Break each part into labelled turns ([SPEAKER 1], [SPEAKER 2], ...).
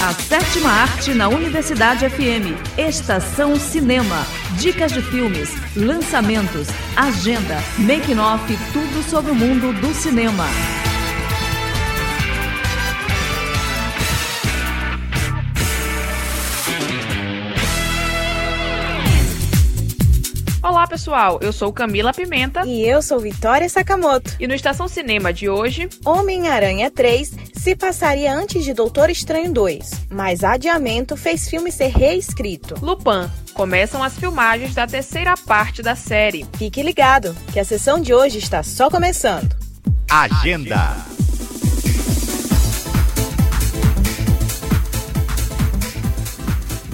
[SPEAKER 1] A sétima arte na Universidade FM. Estação Cinema. Dicas de filmes, lançamentos, agenda, make-off, tudo sobre o mundo do cinema.
[SPEAKER 2] Olá pessoal, eu sou Camila Pimenta
[SPEAKER 3] e eu sou Vitória Sakamoto.
[SPEAKER 2] E no Estação Cinema de hoje,
[SPEAKER 3] Homem-Aranha 3 se passaria antes de Doutor Estranho 2, mas adiamento fez filme ser reescrito.
[SPEAKER 2] Lupin, começam as filmagens da terceira parte da série.
[SPEAKER 3] Fique ligado, que a sessão de hoje está só começando.
[SPEAKER 4] Agenda.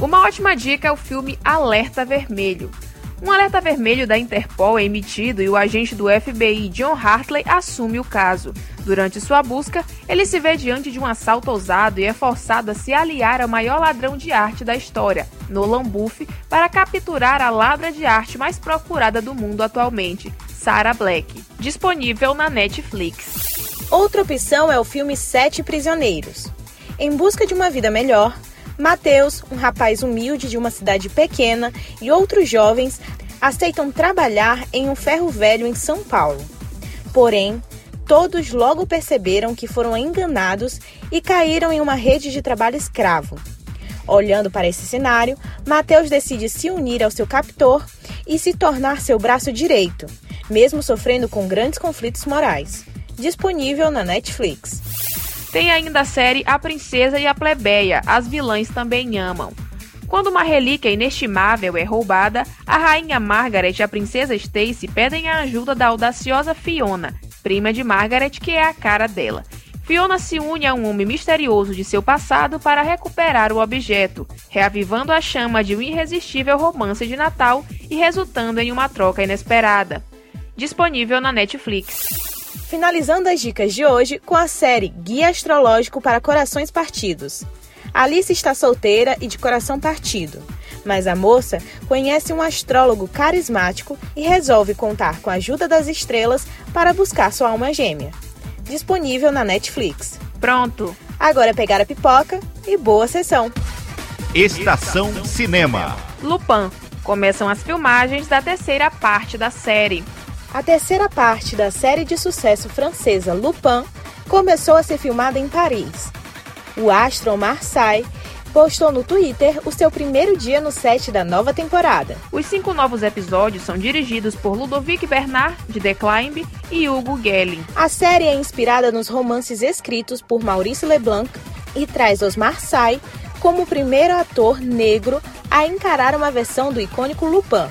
[SPEAKER 2] Uma ótima dica é o filme Alerta Vermelho. Um alerta vermelho da Interpol é emitido e o agente do FBI, John Hartley, assume o caso. Durante sua busca, ele se vê diante de um assalto ousado e é forçado a se aliar ao maior ladrão de arte da história, Nolan Buff, para capturar a ladra de arte mais procurada do mundo atualmente, Sarah Black. Disponível na Netflix.
[SPEAKER 3] Outra opção é o filme Sete Prisioneiros. Em busca de uma vida melhor, Mateus, um rapaz humilde de uma cidade pequena, e outros jovens aceitam trabalhar em um ferro velho em São Paulo. Porém, todos logo perceberam que foram enganados e caíram em uma rede de trabalho escravo. Olhando para esse cenário, Mateus decide se unir ao seu captor e se tornar seu braço direito, mesmo sofrendo com grandes conflitos morais. Disponível na Netflix.
[SPEAKER 2] Tem ainda a série A Princesa e a Plebeia, As Vilãs Também Amam. Quando uma relíquia inestimável é roubada, a rainha Margaret e a princesa Stacy pedem a ajuda da audaciosa Fiona, prima de Margaret, que é a cara dela. Fiona se une a um homem misterioso de seu passado para recuperar o objeto, reavivando a chama de um irresistível romance de Natal e resultando em uma troca inesperada. Disponível na Netflix
[SPEAKER 3] finalizando as dicas de hoje com a série Guia Astrológico para Corações Partidos. Alice está solteira e de coração partido, mas a moça conhece um astrólogo carismático e resolve contar com a ajuda das estrelas para buscar sua alma gêmea. Disponível na Netflix.
[SPEAKER 2] Pronto!
[SPEAKER 3] Agora é pegar a pipoca e boa sessão!
[SPEAKER 4] Estação Cinema.
[SPEAKER 2] Lupin. Começam as filmagens da terceira parte da série.
[SPEAKER 3] A terceira parte da série de sucesso francesa Lupin começou a ser filmada em Paris. O astro Marseille postou no Twitter o seu primeiro dia no set da nova temporada.
[SPEAKER 2] Os cinco novos episódios são dirigidos por Ludovic Bernard, de The Climb, e Hugo Gelling.
[SPEAKER 3] A série é inspirada nos romances escritos por Maurice Leblanc e traz os Marseille como o primeiro ator negro a encarar uma versão do icônico Lupin.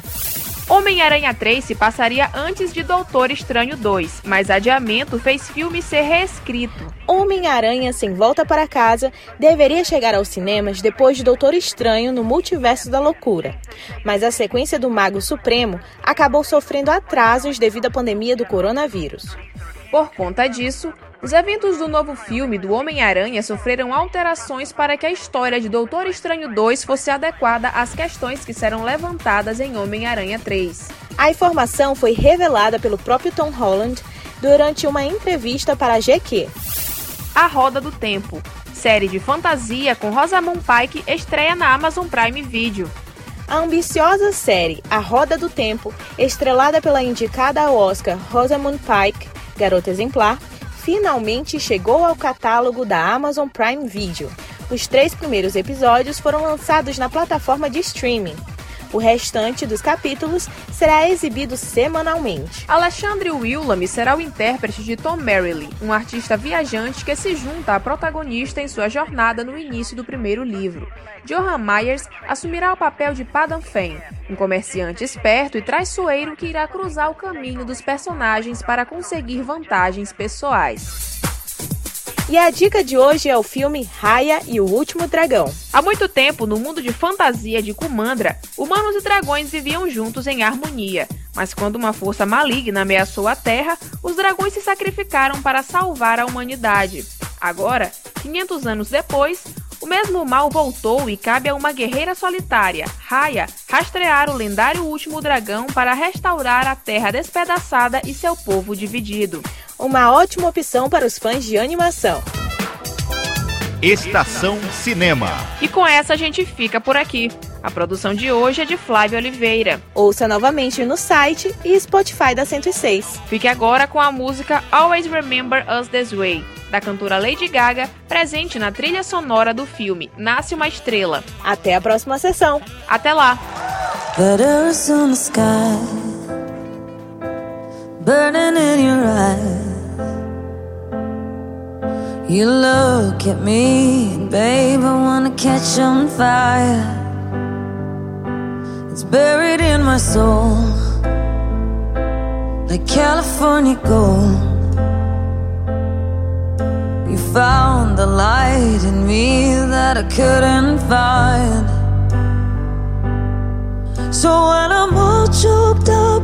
[SPEAKER 2] Homem-Aranha 3 se passaria antes de Doutor Estranho 2, mas adiamento fez filme ser reescrito.
[SPEAKER 3] Homem-Aranha Sem Volta para Casa deveria chegar aos cinemas depois de Doutor Estranho no Multiverso da Loucura, mas a sequência do Mago Supremo acabou sofrendo atrasos devido à pandemia do coronavírus.
[SPEAKER 2] Por conta disso, os eventos do novo filme do Homem-Aranha sofreram alterações para que a história de Doutor Estranho 2 fosse adequada às questões que serão levantadas em Homem-Aranha 3.
[SPEAKER 3] A informação foi revelada pelo próprio Tom Holland durante uma entrevista para a GQ.
[SPEAKER 2] A Roda do Tempo, série de fantasia com Rosamund Pike, estreia na Amazon Prime Video.
[SPEAKER 3] A ambiciosa série A Roda do Tempo, estrelada pela indicada ao Oscar Rosamund Pike, Garota Exemplar, finalmente chegou ao catálogo da Amazon Prime Video. Os três primeiros episódios foram lançados na plataforma de streaming. O restante dos capítulos será exibido semanalmente.
[SPEAKER 2] Alexandre Willamy será o intérprete de Tom Merrily, um artista viajante que se junta à protagonista em sua jornada no início do primeiro livro. Johan Myers assumirá o papel de Padan Fen, um comerciante esperto e traiçoeiro que irá cruzar o caminho dos personagens para conseguir vantagens pessoais.
[SPEAKER 3] E a dica de hoje é o filme Raya e o Último Dragão.
[SPEAKER 2] Há muito tempo, no mundo de fantasia de Kumandra, humanos e dragões viviam juntos em harmonia. Mas quando uma força maligna ameaçou a Terra, os dragões se sacrificaram para salvar a humanidade. Agora, 500 anos depois, o mesmo mal voltou e cabe a uma guerreira solitária, Raya, rastrear o lendário último dragão para restaurar a terra despedaçada e seu povo dividido
[SPEAKER 3] uma ótima opção para os fãs de animação.
[SPEAKER 4] Estação Cinema.
[SPEAKER 2] E com essa a gente fica por aqui. A produção de hoje é de Flávio Oliveira.
[SPEAKER 3] Ouça novamente no site e Spotify da 106.
[SPEAKER 2] Fique agora com a música Always Remember Us This Way, da cantora Lady Gaga, presente na trilha sonora do filme Nasce uma Estrela.
[SPEAKER 3] Até a próxima sessão.
[SPEAKER 2] Até lá.
[SPEAKER 5] Burning in your eyes You look at me, and babe, I wanna catch on fire. It's buried in my soul, like California gold. You found the light in me that I couldn't find. So when I'm all choked up,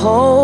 [SPEAKER 5] whole